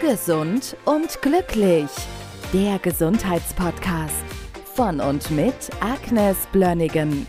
Gesund und glücklich. Der Gesundheitspodcast von und mit Agnes Blönnigan.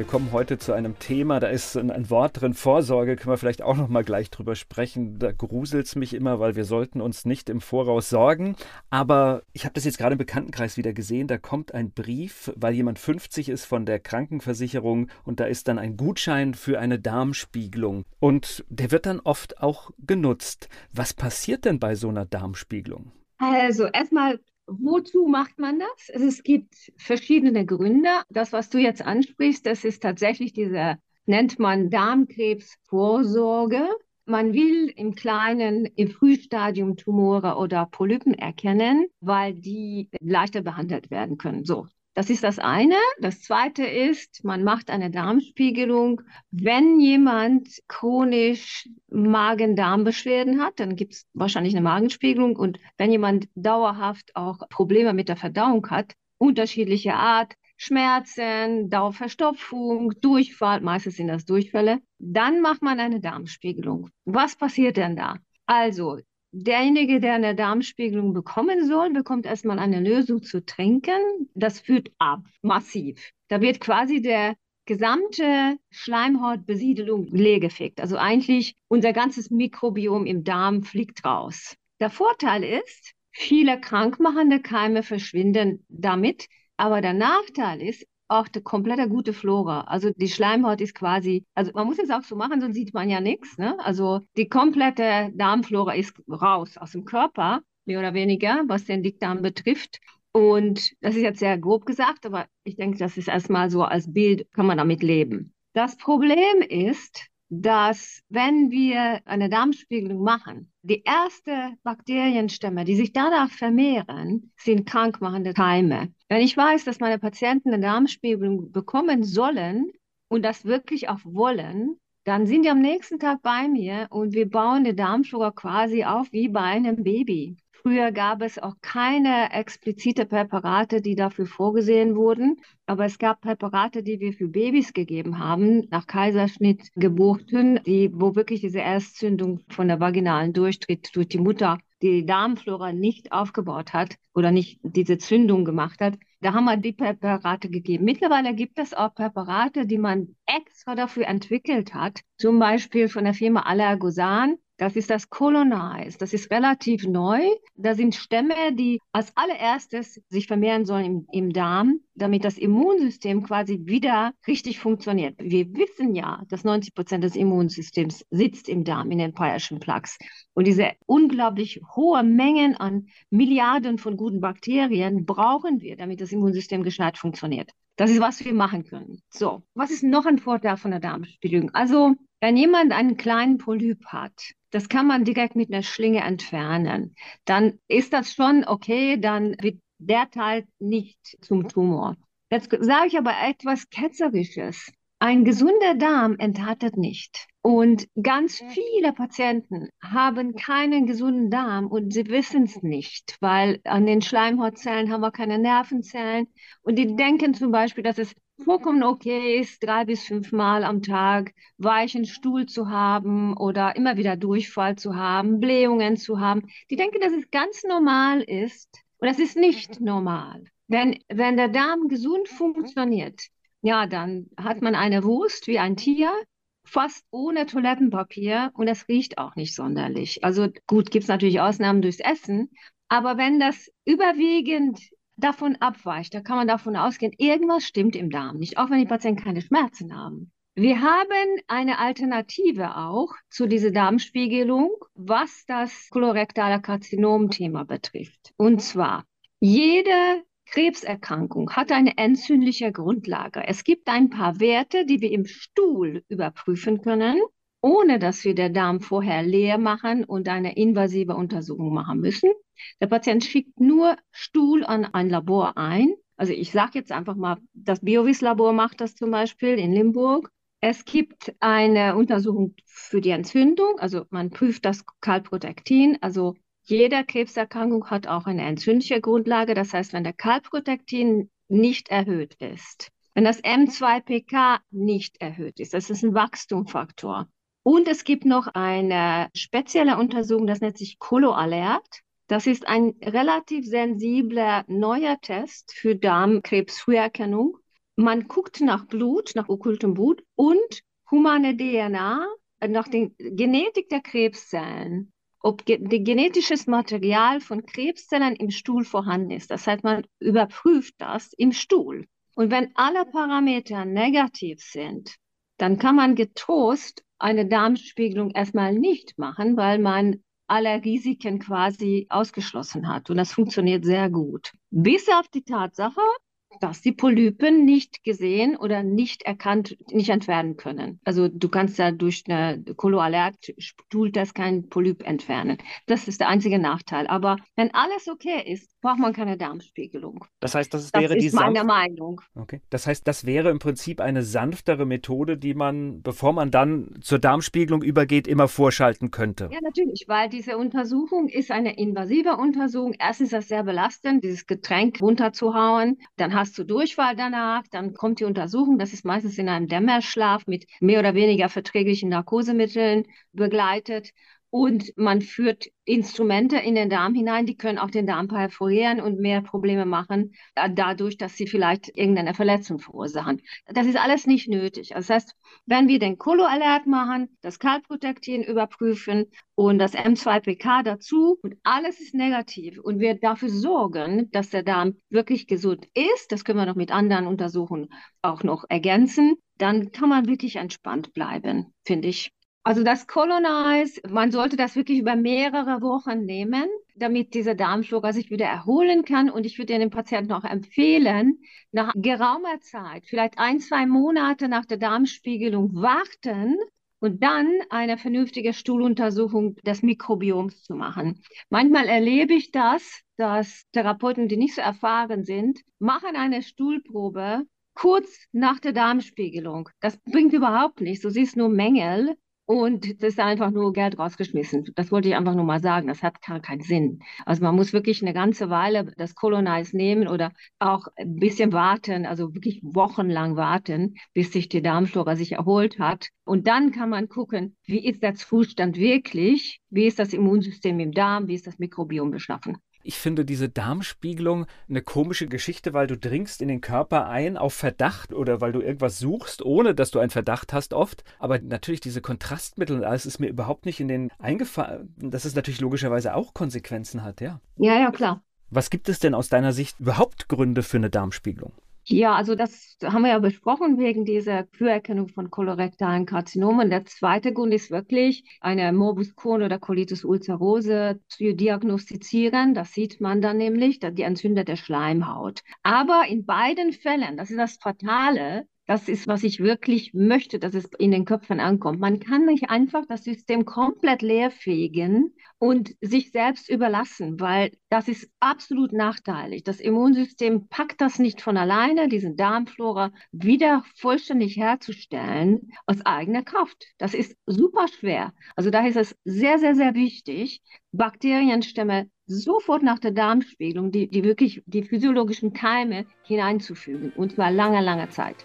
Wir kommen heute zu einem Thema, da ist ein, ein Wort drin, Vorsorge, können wir vielleicht auch noch mal gleich drüber sprechen. Da gruselt es mich immer, weil wir sollten uns nicht im Voraus sorgen. Aber ich habe das jetzt gerade im Bekanntenkreis wieder gesehen, da kommt ein Brief, weil jemand 50 ist von der Krankenversicherung und da ist dann ein Gutschein für eine Darmspiegelung. Und der wird dann oft auch genutzt. Was passiert denn bei so einer Darmspiegelung? Also erstmal Wozu macht man das? Es gibt verschiedene Gründe. Das, was du jetzt ansprichst, das ist tatsächlich diese, nennt man Darmkrebsvorsorge. Man will im kleinen, im Frühstadium Tumore oder Polypen erkennen, weil die leichter behandelt werden können. So, das ist das eine. Das zweite ist, man macht eine Darmspiegelung. Wenn jemand chronisch Magen-Darm-Beschwerden hat, dann gibt es wahrscheinlich eine Magenspiegelung. Und wenn jemand dauerhaft auch Probleme mit der Verdauung hat, unterschiedliche Art, Schmerzen, Dauerverstopfung, Durchfall, meistens sind das Durchfälle, dann macht man eine Darmspiegelung. Was passiert denn da? Also, Derjenige, der eine Darmspiegelung bekommen soll, bekommt erstmal eine Lösung zu trinken. Das führt ab, massiv. Da wird quasi der gesamte Schleimhautbesiedelung leergefegt. Also eigentlich unser ganzes Mikrobiom im Darm fliegt raus. Der Vorteil ist, viele krankmachende Keime verschwinden damit. Aber der Nachteil ist, auch die komplette gute Flora. Also die Schleimhaut ist quasi, also man muss es auch so machen, sonst sieht man ja nichts. Ne? Also die komplette Darmflora ist raus aus dem Körper, mehr oder weniger, was den Dickdarm betrifft. Und das ist jetzt sehr grob gesagt, aber ich denke, das ist erstmal so als Bild, kann man damit leben. Das Problem ist, dass wenn wir eine Darmspiegelung machen, die erste Bakterienstämme, die sich danach vermehren, sind krankmachende Keime. Wenn ich weiß, dass meine Patienten eine Darmspiegelung bekommen sollen und das wirklich auch wollen, dann sind die am nächsten Tag bei mir und wir bauen die Darmflora quasi auf wie bei einem Baby. Früher gab es auch keine explizite Präparate, die dafür vorgesehen wurden, aber es gab Präparate, die wir für Babys gegeben haben, nach Kaiserschnitt Geburten, die, wo wirklich diese Erstzündung von der vaginalen Durchtritt durch die Mutter die Darmflora nicht aufgebaut hat oder nicht diese Zündung gemacht hat, da haben wir die Präparate gegeben. Mittlerweile gibt es auch Präparate, die man extra dafür entwickelt hat, zum Beispiel von der Firma Allergosan. Das ist das Colonize. Das ist relativ neu. Da sind Stämme, die als allererstes sich vermehren sollen im, im, Darm, damit das Immunsystem quasi wieder richtig funktioniert. Wir wissen ja, dass 90 Prozent des Immunsystems sitzt im Darm, in den Peyerschen Plaques. Und diese unglaublich hohe Mengen an Milliarden von guten Bakterien brauchen wir, damit das Immunsystem gescheit funktioniert. Das ist, was wir machen können. So, was ist noch ein Vorteil von der Darmspiegelung? Also, wenn jemand einen kleinen Polyp hat, das kann man direkt mit einer Schlinge entfernen. Dann ist das schon okay, dann wird der Teil nicht zum Tumor. Jetzt sage ich aber etwas Ketzerisches. Ein gesunder Darm enthärtet nicht. Und ganz viele Patienten haben keinen gesunden Darm und sie wissen es nicht, weil an den Schleimhautzellen haben wir keine Nervenzellen. Und die denken zum Beispiel, dass es vollkommen okay ist, drei bis fünf Mal am Tag weichen Stuhl zu haben oder immer wieder Durchfall zu haben, Blähungen zu haben. Die denken, dass es ganz normal ist und das ist nicht normal. Wenn, wenn der Darm gesund funktioniert, ja, dann hat man eine Wurst wie ein Tier, fast ohne Toilettenpapier und es riecht auch nicht sonderlich. Also gut, gibt es natürlich Ausnahmen durchs Essen, aber wenn das überwiegend davon abweicht, da kann man davon ausgehen, irgendwas stimmt im Darm nicht, auch wenn die Patienten keine Schmerzen haben. Wir haben eine Alternative auch zu dieser Darmspiegelung, was das kolorektale Karzinom-Thema betrifft. Und zwar, jede Krebserkrankung hat eine entzündliche Grundlage. Es gibt ein paar Werte, die wir im Stuhl überprüfen können, ohne dass wir den Darm vorher leer machen und eine invasive Untersuchung machen müssen. Der Patient schickt nur Stuhl an ein Labor ein. Also ich sage jetzt einfach mal, das Biovis-Labor macht das zum Beispiel in Limburg. Es gibt eine Untersuchung für die Entzündung, also man prüft das Kalprotektin, also jede Krebserkrankung hat auch eine entzündliche Grundlage. Das heißt, wenn der Kalprotektin nicht erhöht ist, wenn das M2PK nicht erhöht ist, das ist ein Wachstumfaktor, Und es gibt noch eine spezielle Untersuchung, das nennt sich Coloalert. Das ist ein relativ sensibler neuer Test für Darmkrebsfrüherkennung. Man guckt nach Blut, nach okkultem Blut und humane DNA, nach der Genetik der Krebszellen ob ge genetisches Material von Krebszellen im Stuhl vorhanden ist. Das heißt, man überprüft das im Stuhl. Und wenn alle Parameter negativ sind, dann kann man getrost eine Darmspiegelung erstmal nicht machen, weil man alle Risiken quasi ausgeschlossen hat. Und das funktioniert sehr gut. Bis auf die Tatsache, dass die Polypen nicht gesehen oder nicht erkannt, nicht entfernen können. Also du kannst ja durch eine Koloalert-Stuhltest keinen Polyp entfernen. Das ist der einzige Nachteil. Aber wenn alles okay ist, braucht man keine Darmspiegelung. Das heißt, das wäre das die ist meine Meinung. Okay. Das heißt, das wäre im Prinzip eine sanftere Methode, die man, bevor man dann zur Darmspiegelung übergeht, immer vorschalten könnte. Ja, natürlich, weil diese Untersuchung ist eine invasive Untersuchung. Erstens ist das sehr belastend, dieses Getränk runterzuhauen. Dann hast du Durchfall danach, dann kommt die Untersuchung. Das ist meistens in einem Dämmerschlaf mit mehr oder weniger verträglichen Narkosemitteln begleitet und man führt Instrumente in den Darm hinein, die können auch den Darm perforieren und mehr Probleme machen, äh, dadurch, dass sie vielleicht irgendeine Verletzung verursachen. Das ist alles nicht nötig. Das heißt, wenn wir den Koloalert machen, das Kaltprotektin überprüfen und das M2PK dazu und alles ist negativ und wir dafür sorgen, dass der Darm wirklich gesund ist, das können wir noch mit anderen Untersuchungen auch noch ergänzen, dann kann man wirklich entspannt bleiben, finde ich. Also das Colonize, man sollte das wirklich über mehrere Wochen nehmen, damit dieser Darmflora sich wieder erholen kann. Und ich würde den Patienten auch empfehlen, nach geraumer Zeit, vielleicht ein, zwei Monate nach der Darmspiegelung warten und dann eine vernünftige Stuhluntersuchung des Mikrobioms zu machen. Manchmal erlebe ich das, dass Therapeuten, die nicht so erfahren sind, machen eine Stuhlprobe kurz nach der Darmspiegelung. Das bringt überhaupt nichts. Du siehst nur Mängel und das ist einfach nur Geld rausgeschmissen. Das wollte ich einfach nur mal sagen. Das hat gar keinen Sinn. Also man muss wirklich eine ganze Weile das Colonize nehmen oder auch ein bisschen warten, also wirklich wochenlang warten, bis sich die Darmflora sich erholt hat. Und dann kann man gucken, wie ist der Zustand wirklich? Wie ist das Immunsystem im Darm? Wie ist das Mikrobiom beschaffen? Ich finde diese Darmspiegelung eine komische Geschichte, weil du dringst in den Körper ein auf Verdacht oder weil du irgendwas suchst, ohne dass du einen Verdacht hast oft. Aber natürlich diese Kontrastmittel und alles ist mir überhaupt nicht in den eingefallen, dass es natürlich logischerweise auch Konsequenzen hat, ja. Ja, ja, klar. Was gibt es denn aus deiner Sicht überhaupt Gründe für eine Darmspiegelung? Ja, also das haben wir ja besprochen wegen dieser Früherkennung von kolorektalen Karzinomen. Der zweite Grund ist wirklich, eine Morbus Crohn oder Colitis ulcerose zu diagnostizieren. Das sieht man dann nämlich, die entzündete Schleimhaut. Aber in beiden Fällen, das ist das Fatale, das ist, was ich wirklich möchte, dass es in den Köpfen ankommt. Man kann nicht einfach das System komplett leerfegen und sich selbst überlassen, weil das ist absolut nachteilig. Das Immunsystem packt das nicht von alleine, diesen Darmflora wieder vollständig herzustellen aus eigener Kraft. Das ist super schwer. Also daher ist es sehr, sehr, sehr wichtig, Bakterienstämme sofort nach der Darmspiegelung, die, die wirklich die physiologischen Keime hineinzufügen, und zwar lange, lange Zeit.